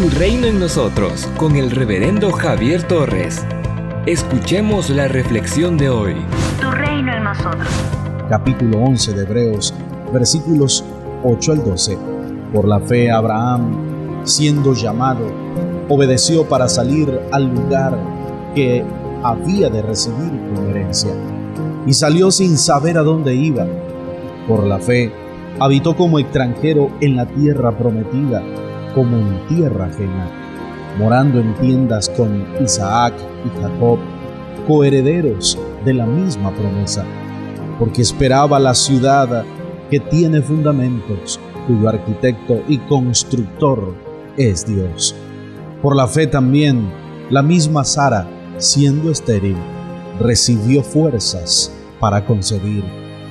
Tu reino en nosotros con el reverendo Javier Torres. Escuchemos la reflexión de hoy. Tu reino en nosotros. Capítulo 11 de Hebreos, versículos 8 al 12. Por la fe Abraham, siendo llamado, obedeció para salir al lugar que había de recibir como herencia, y salió sin saber a dónde iba. Por la fe, habitó como extranjero en la tierra prometida, como en tierra ajena, morando en tiendas con Isaac y Jacob, coherederos de la misma promesa, porque esperaba la ciudad que tiene fundamentos, cuyo arquitecto y constructor es Dios. Por la fe también, la misma Sara, siendo estéril, recibió fuerzas para concebir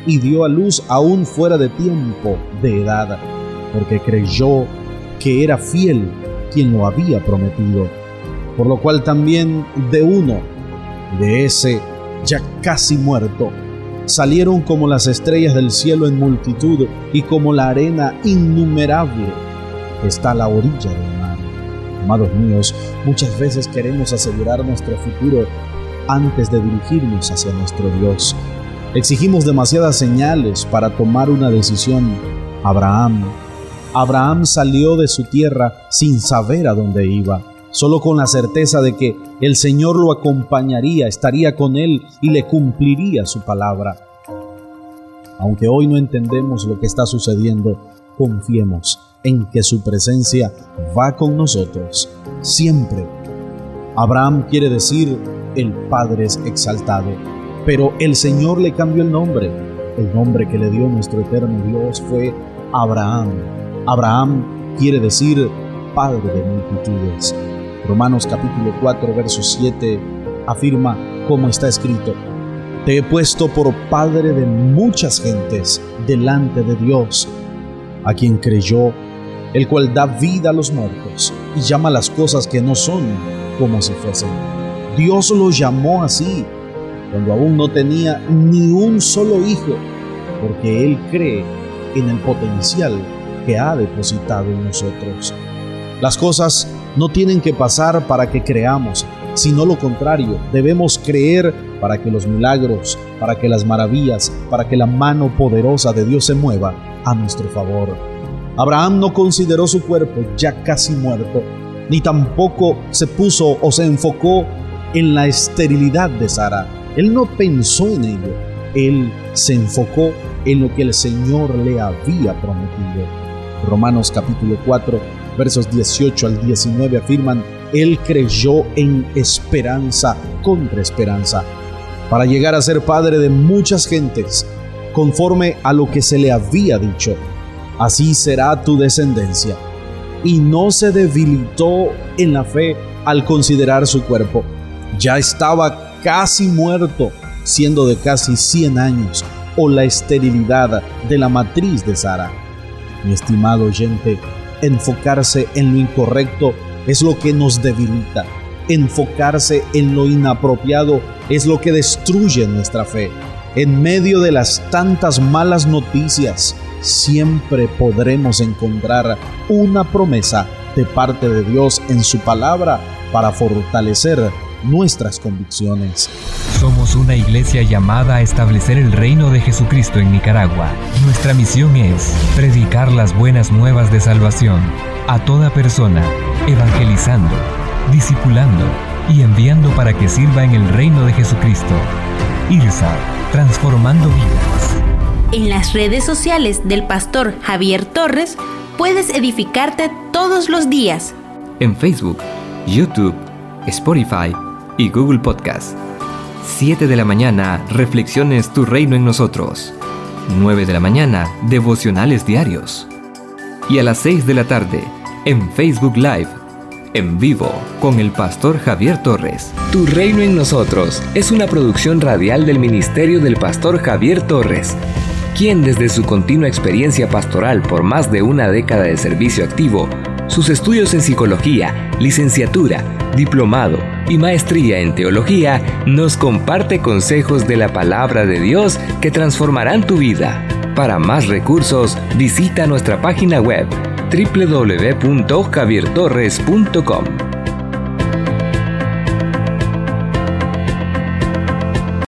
y dio a luz aún fuera de tiempo de edad, porque creyó que era fiel quien lo había prometido. Por lo cual también de uno, de ese ya casi muerto, salieron como las estrellas del cielo en multitud y como la arena innumerable está a la orilla del mar. Amados míos, muchas veces queremos asegurar nuestro futuro antes de dirigirnos hacia nuestro Dios. Exigimos demasiadas señales para tomar una decisión. Abraham. Abraham salió de su tierra sin saber a dónde iba, solo con la certeza de que el Señor lo acompañaría, estaría con él y le cumpliría su palabra. Aunque hoy no entendemos lo que está sucediendo, confiemos en que su presencia va con nosotros siempre. Abraham quiere decir el Padre es exaltado pero el Señor le cambió el nombre. El nombre que le dio nuestro eterno Dios fue Abraham. Abraham quiere decir Padre de multitudes. Romanos capítulo 4, verso 7 afirma como está escrito, Te he puesto por Padre de muchas gentes delante de Dios, a quien creyó, el cual da vida a los muertos y llama las cosas que no son como si fuesen. Dios lo llamó así cuando aún no tenía ni un solo hijo, porque Él cree en el potencial que ha depositado en nosotros. Las cosas no tienen que pasar para que creamos, sino lo contrario, debemos creer para que los milagros, para que las maravillas, para que la mano poderosa de Dios se mueva a nuestro favor. Abraham no consideró su cuerpo ya casi muerto, ni tampoco se puso o se enfocó en la esterilidad de Sara él no pensó en ello, él se enfocó en lo que el Señor le había prometido. Romanos capítulo 4, versos 18 al 19 afirman, Él creyó en esperanza contra esperanza, para llegar a ser padre de muchas gentes, conforme a lo que se le había dicho. Así será tu descendencia. Y no se debilitó en la fe al considerar su cuerpo. Ya estaba casi muerto, siendo de casi 100 años, o la esterilidad de la matriz de Sara. Mi estimado oyente, enfocarse en lo incorrecto es lo que nos debilita. Enfocarse en lo inapropiado es lo que destruye nuestra fe. En medio de las tantas malas noticias, siempre podremos encontrar una promesa de parte de Dios en su palabra para fortalecer nuestras convicciones. Somos una iglesia llamada a establecer el reino de Jesucristo en Nicaragua. Nuestra misión es predicar las buenas nuevas de salvación a toda persona, evangelizando, discipulando y enviando para que sirva en el reino de Jesucristo. IRSA, transformando vidas. En las redes sociales del pastor Javier Torres puedes edificarte todos los días. En Facebook, YouTube, Spotify, y Google Podcast. 7 de la mañana, Reflexiones Tu Reino en Nosotros. 9 de la mañana, Devocionales Diarios. Y a las 6 de la tarde, en Facebook Live, en vivo, con el pastor Javier Torres. Tu Reino en Nosotros es una producción radial del Ministerio del Pastor Javier Torres, quien desde su continua experiencia pastoral por más de una década de servicio activo, sus estudios en psicología, licenciatura, diplomado y maestría en teología, nos comparte consejos de la palabra de Dios que transformarán tu vida. Para más recursos, visita nuestra página web www.javiertorres.com.